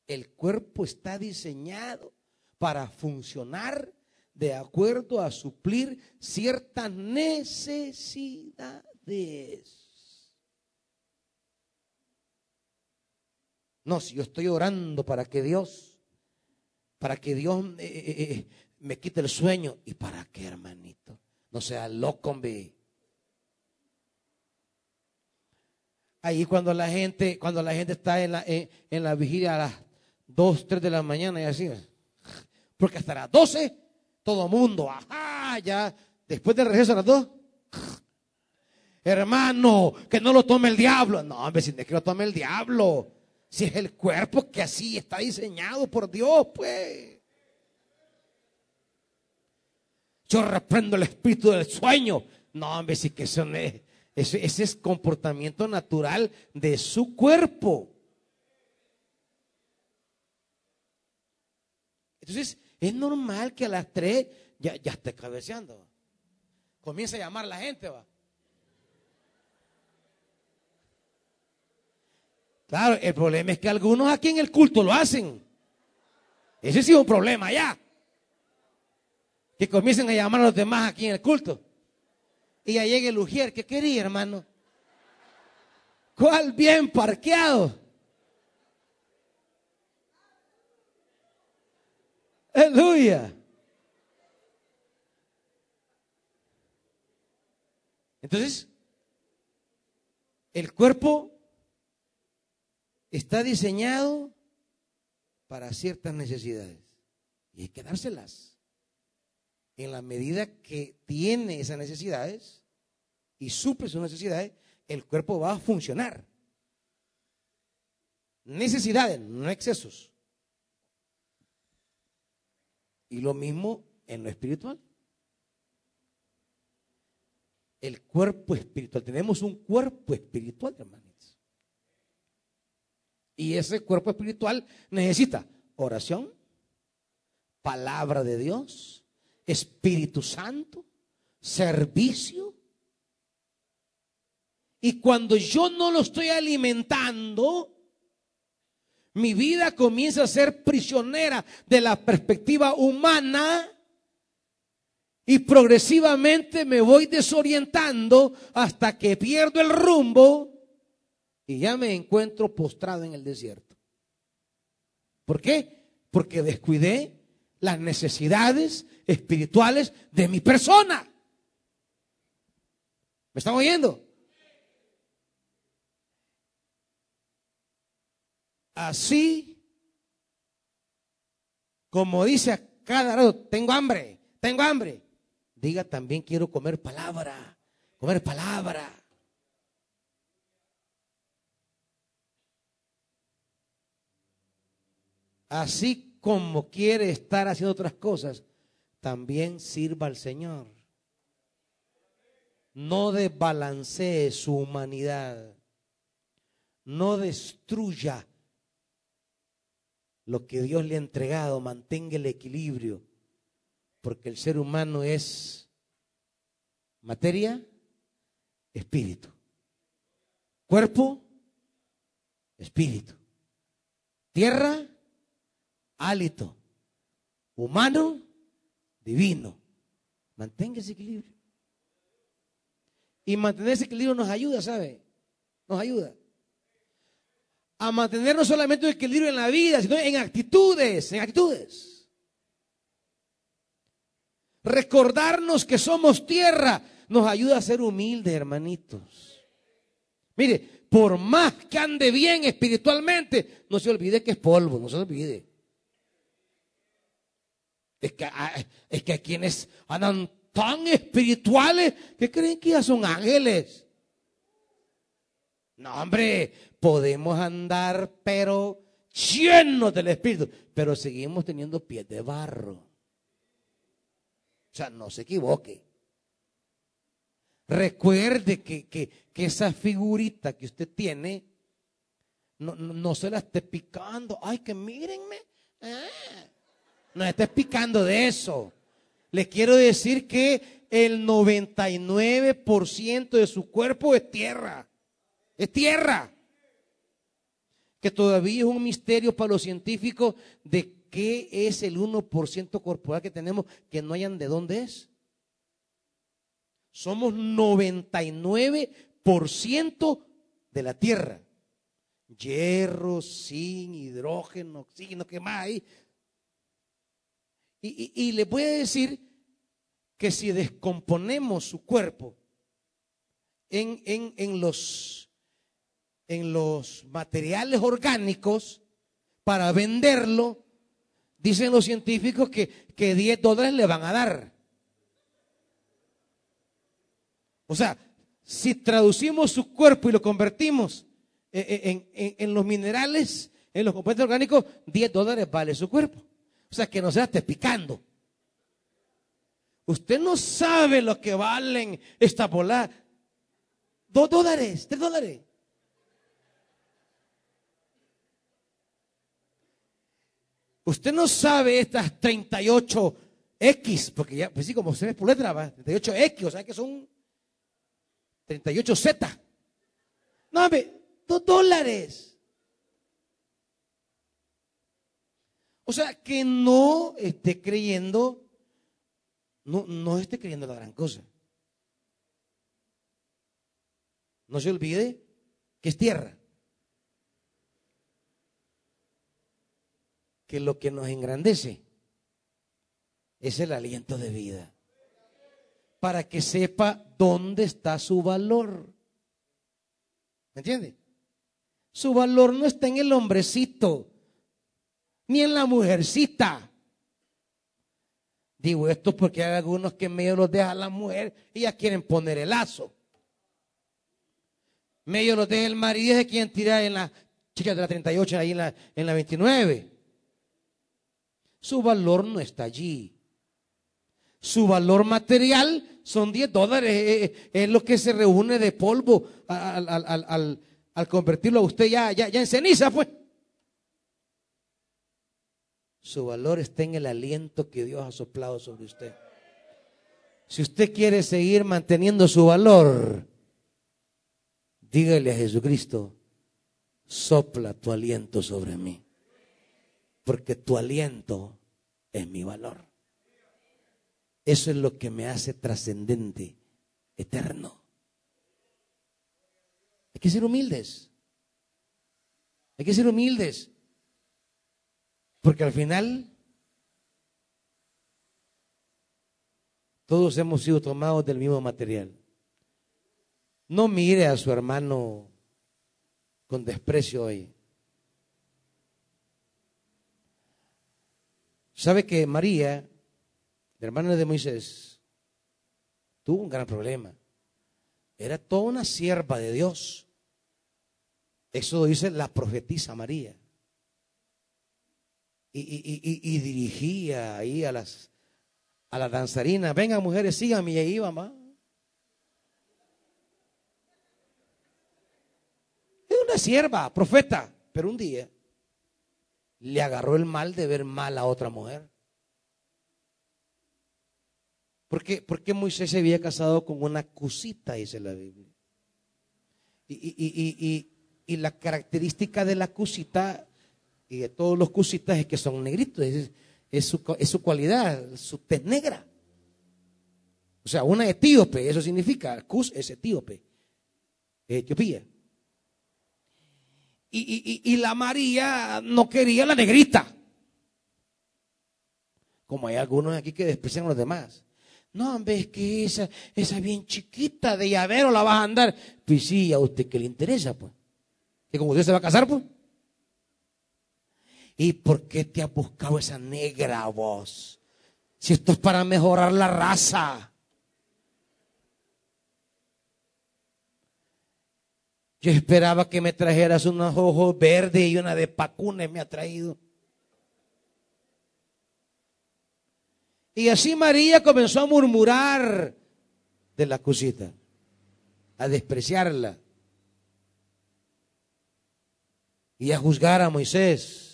El cuerpo está diseñado para funcionar de acuerdo a suplir ciertas necesidades. No, si yo estoy orando para que Dios, para que Dios eh, eh, eh, me quite el sueño. ¿Y para qué, hermanito? No sea loco, hombre. Ahí cuando la gente, cuando la gente está en la, en, la vigilia a las 2, 3 de la mañana y así. Porque hasta las 12, todo mundo, ajá, ya, después del regreso a las 2. Hermano, que no lo tome el diablo. No, hombre, si es que lo tome el diablo. Si es el cuerpo que así está diseñado por Dios, pues. Yo reprendo el espíritu del sueño. No, hombre, si que eso ese, ese es comportamiento natural de su cuerpo. Entonces, es normal que a las tres ya, ya esté cabeceando. Comienza a llamar a la gente, va. Claro, el problema es que algunos aquí en el culto lo hacen. Ese sí es un problema ya. Que comiencen a llamar a los demás aquí en el culto. Y ya llegue el ujier. ¿Qué quería, hermano? ¿Cuál bien parqueado? Aleluya. Entonces, el cuerpo está diseñado para ciertas necesidades y hay que dárselas. En la medida que tiene esas necesidades y suple sus necesidades, el cuerpo va a funcionar. Necesidades, no excesos. Y lo mismo en lo espiritual. El cuerpo espiritual. Tenemos un cuerpo espiritual, hermano. Y ese cuerpo espiritual necesita oración, palabra de Dios, Espíritu Santo, servicio. Y cuando yo no lo estoy alimentando, mi vida comienza a ser prisionera de la perspectiva humana y progresivamente me voy desorientando hasta que pierdo el rumbo y ya me encuentro postrado en el desierto. ¿Por qué? Porque descuidé las necesidades espirituales de mi persona. ¿Me están oyendo? Así como dice a cada rato, tengo hambre, tengo hambre. Diga también quiero comer palabra, comer palabra. Así como quiere estar haciendo otras cosas, también sirva al Señor. No desbalancee su humanidad. No destruya lo que Dios le ha entregado. Mantenga el equilibrio. Porque el ser humano es materia, espíritu. Cuerpo, espíritu. Tierra, hálito humano, divino. Mantenga ese equilibrio. Y mantener ese equilibrio nos ayuda, ¿sabe? Nos ayuda. A mantener no solamente un equilibrio en la vida, sino en actitudes, en actitudes. Recordarnos que somos tierra nos ayuda a ser humildes, hermanitos. Mire, por más que ande bien espiritualmente, no se olvide que es polvo, no se olvide. Es que, ah, es que hay quienes andan tan espirituales que creen que ya son ángeles. No, hombre, podemos andar, pero llenos del Espíritu, pero seguimos teniendo pies de barro. O sea, no se equivoque. Recuerde que, que, esa figurita que usted tiene, no, se la esté picando. Ay, que mírenme. Ah, no esté picando de eso. Le quiero decir que el 99% de su cuerpo es tierra. Es tierra. Que todavía es un misterio para los científicos de qué es el 1% corporal que tenemos que no hayan de dónde es. Somos 99% de la tierra. Hierro, zinc, hidrógeno, oxígeno, ¿qué más hay? Y, y, le voy a decir que si descomponemos su cuerpo en, en, los, en los materiales orgánicos para venderlo, dicen los científicos que, que 10 dólares le van a dar. O sea, si traducimos su cuerpo y lo convertimos en, en, en los minerales, en los compuestos orgánicos, 10 dólares vale su cuerpo. O sea, que no se esté picando. Usted no sabe lo que valen esta bola. Dos dólares, tres dólares. Usted no sabe estas 38X, porque ya, pues sí, como se ve por letra, 38X, o sea que son 38Z. No, hombre, dos dólares. O sea, que no esté creyendo, no, no esté creyendo la gran cosa. No se olvide que es tierra. Que lo que nos engrandece es el aliento de vida. Para que sepa dónde está su valor. ¿Me entiende? Su valor no está en el hombrecito ni en la mujercita. Digo esto porque hay algunos que medio los deja la mujer y ya quieren poner el lazo. Medio los deja el marido y se quieren tirar en la chica de la 38, ahí en la, en la 29. Su valor no está allí. Su valor material son 10 dólares. Eh, eh, es, lo que se reúne de polvo al, convertirlo a usted ya, ya, ya en ceniza, pues. Su valor está en el aliento que Dios ha soplado sobre usted. Si usted quiere seguir manteniendo su valor, dígale a Jesucristo, sopla tu aliento sobre mí, porque tu aliento es mi valor. Eso es lo que me hace trascendente, eterno. Hay que ser humildes. Hay que ser humildes. Porque al final todos hemos sido tomados del mismo material. No mire a su hermano con desprecio hoy. ¿Sabe que María, la hermana de Moisés, tuvo un gran problema? Era toda una sierva de Dios. Eso dice la profetisa María y, dirigía ahí a las, a las danzarinas, vengan mujeres, síganme, y ahí iba más. Es una sierva, profeta, pero un día le agarró el mal de ver mal a otra mujer. Porque, porque Moisés se había casado con una cusita, dice la Biblia. Y, y, y, la característica de la cusita y de todos los cusitas es que son negritos, es, su, cualidad, su tez negra. sea, una etíope, eso significa, Cus es etíope, Etiopía. Y, la María no quería la negrita. Como hay algunos aquí que desprecian a los demás. No, ves que esa, esa bien chiquita de llavero la vas a andar. Pues sí, a usted que le interesa, pues. Que como usted se va a casar, pues. ¿Y por qué te has buscado esa negra voz? Si esto es para mejorar la raza. Yo esperaba que me trajeras unos ojos verdes y una de pacunes me ha traído. Y así María comenzó a murmurar de la cosita, a despreciarla y a juzgar a Moisés.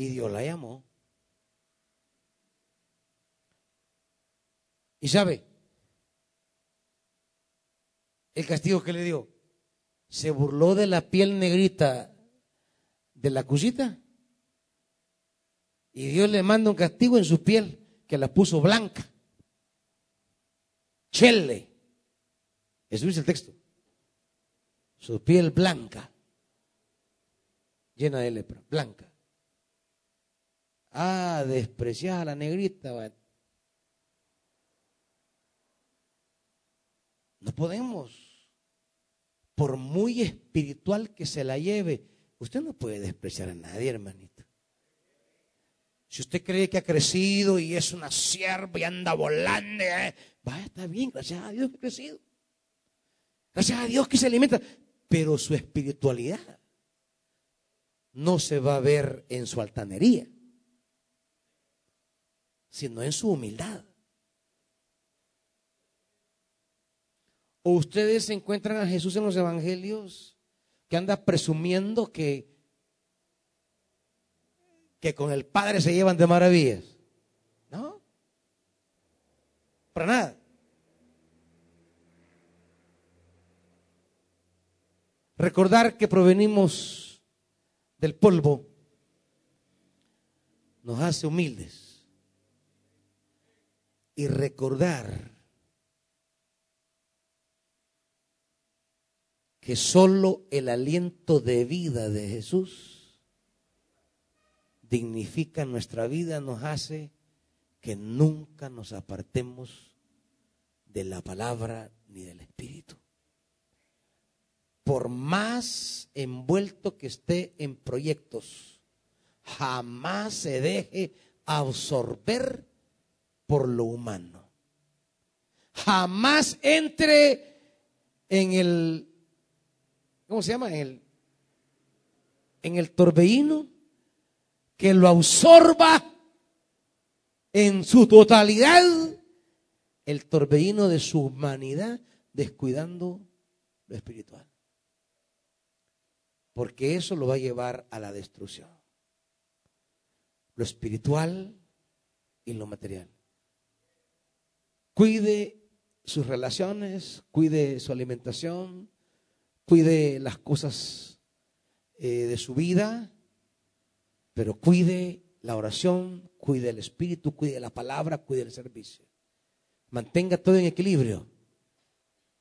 Y Dios la llamó. Y sabe, el castigo que le dio. Se burló de la piel negrita de la cosita. Y Dios le manda un castigo en su piel que la puso blanca. Chele. Eso dice el texto. Su piel blanca. Llena de lepra. Blanca. Ah, despreciada la negrita. No podemos por muy espiritual que se la lleve, usted no puede despreciar a nadie, hermanito. Si usted cree que ha crecido y es una sierva y anda volando, eh, vaya, está bien, gracias a Dios que ha crecido. Gracias a Dios que se alimenta. Pero su espiritualidad no se va a ver en su altanería, sino en su humildad. ¿O ustedes encuentran a Jesús en los evangelios que anda presumiendo que, que con el Padre se llevan de maravillas? ¿No? Para nada. Recordar que provenimos del polvo nos hace humildes. Y recordar que solo el aliento de vida de Jesús dignifica nuestra vida, nos hace que nunca nos apartemos de la palabra ni del Espíritu. Por más envuelto que esté en proyectos, jamás se deje absorber por lo humano. Jamás entre en el ¿cómo se llama? En en el torbellino que lo absorba en su totalidad el torbellino de su humanidad, descuidando lo espiritual. Porque eso lo va a llevar a la destrucción. Lo espiritual y lo material. Cuide sus relaciones, cuide su alimentación, cuide las cosas eh, de su vida, pero cuide la oración, cuide el espíritu, cuide la palabra, cuide el servicio. Mantenga todo en equilibrio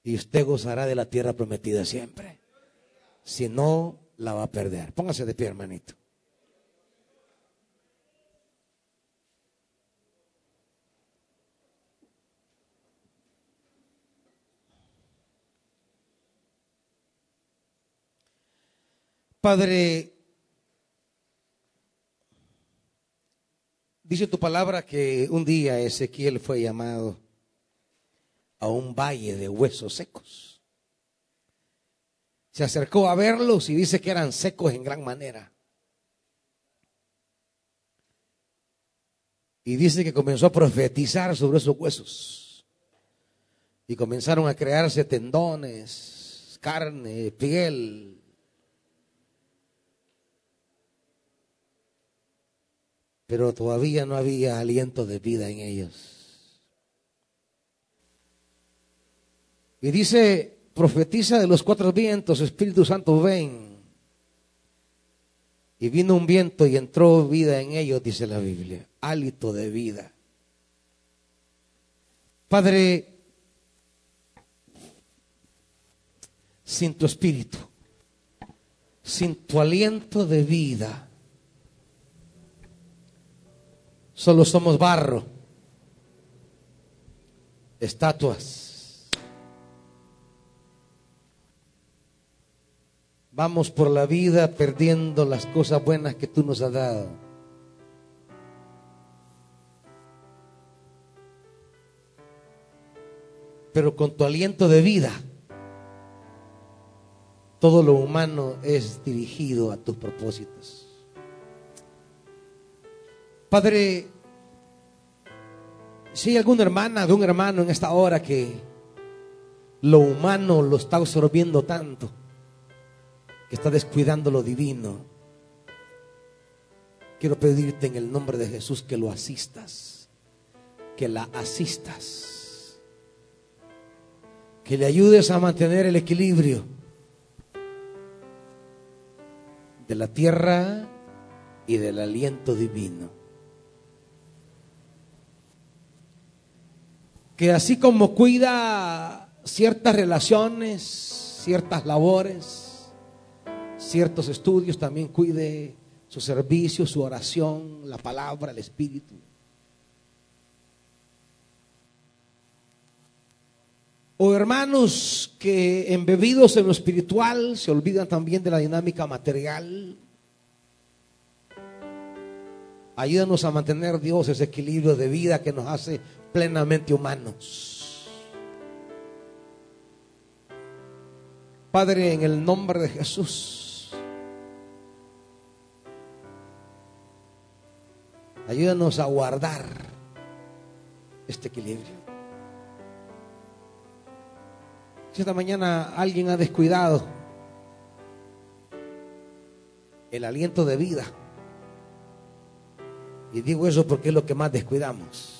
y usted gozará de la tierra prometida siempre. Si no, la va a perder. Póngase de pie, hermanito. Padre, dice tu palabra que un día Ezequiel fue llamado a un valle de huesos secos. Se acercó a verlos y dice que eran secos en gran manera. Y dice que comenzó a profetizar sobre esos huesos. Y comenzaron a crearse tendones, carne, piel, pero todavía no había aliento de vida en ellos. Y dice, profetiza de los cuatro vientos, Espíritu Santo, ven. Y vino un viento y entró vida en ellos, dice la Biblia, hálito de vida. Padre, sin tu espíritu, sin tu aliento de vida, solo somos barro, estatuas. Vamos por la vida perdiendo las cosas buenas que tú nos has dado. Pero con tu aliento de vida, todo lo humano es dirigido a tus propósitos. Padre, si hay alguna hermana de un hermano en esta hora que lo humano lo está absorbiendo tanto, que está descuidando lo divino, quiero pedirte en el nombre de Jesús que lo asistas, que la asistas, que le ayudes a mantener el equilibrio de la tierra y del aliento divino. Que así como cuida ciertas relaciones, ciertas labores, ciertos estudios, también cuide su servicio, su oración, la palabra, el espíritu. O hermanos que embebidos en lo espiritual se olvidan también de la dinámica material. Ayúdanos a mantener, Dios, ese equilibrio de vida que nos hace plenamente humanos. Padre, en el nombre de Jesús, ayúdanos a guardar este equilibrio. Si esta mañana alguien ha descuidado el aliento de vida, y digo eso porque es lo que más descuidamos.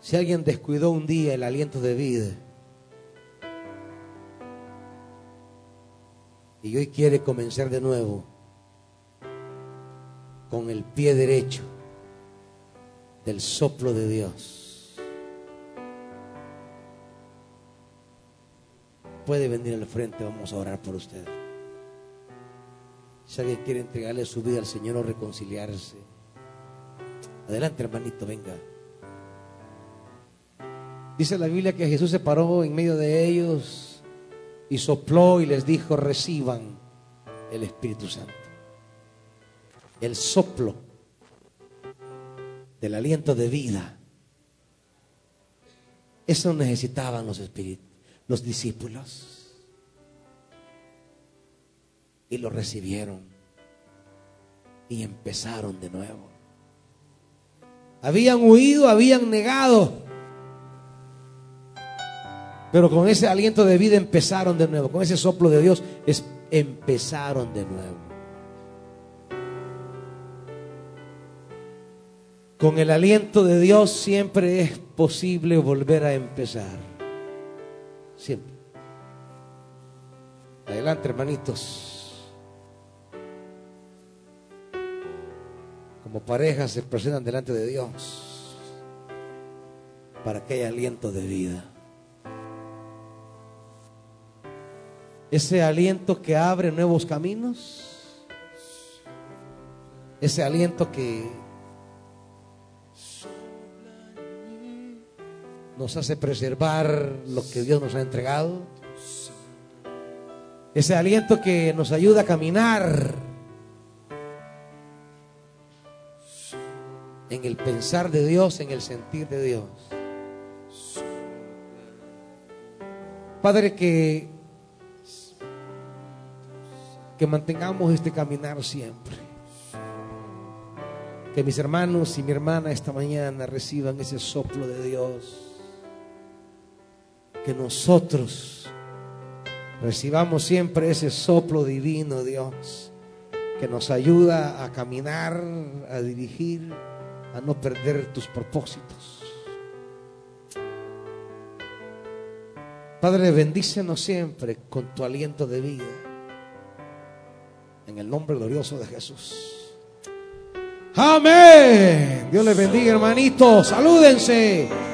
Si alguien descuidó un día el aliento de vida y hoy quiere comenzar de nuevo con el pie derecho del soplo de Dios puede venir al frente, vamos a orar por usted. Si alguien quiere entregarle su vida al Señor o reconciliarse, adelante hermanito, venga. Dice la Biblia que Jesús se paró en medio de ellos y sopló y les dijo, reciban el Espíritu Santo. El soplo del aliento de vida. Eso necesitaban los espíritus los discípulos. Y lo recibieron. Y empezaron de nuevo. Habían huido, habían negado. Pero con ese aliento de vida empezaron de nuevo. Con ese soplo de Dios es, empezaron de nuevo. Con el aliento de Dios siempre es posible volver a empezar. Siempre. Adelante, hermanitos. Como parejas se presentan delante de Dios para que haya aliento de vida. Ese aliento que abre nuevos caminos. Ese aliento que nos hace preservar lo que Dios nos ha entregado. Ese aliento que nos ayuda a caminar en el pensar de Dios, en el sentir de Dios. Padre, que, que mantengamos este caminar siempre. Que mis hermanos y mi hermana esta mañana reciban ese soplo de Dios que nosotros recibamos siempre ese soplo divino, Dios, que nos ayuda a caminar, a dirigir, a no perder tus propósitos. Padre, bendícenos siempre con tu aliento de vida. En el nombre glorioso de Jesús. Amén. Dios les bendiga, hermanitos. Salúdense.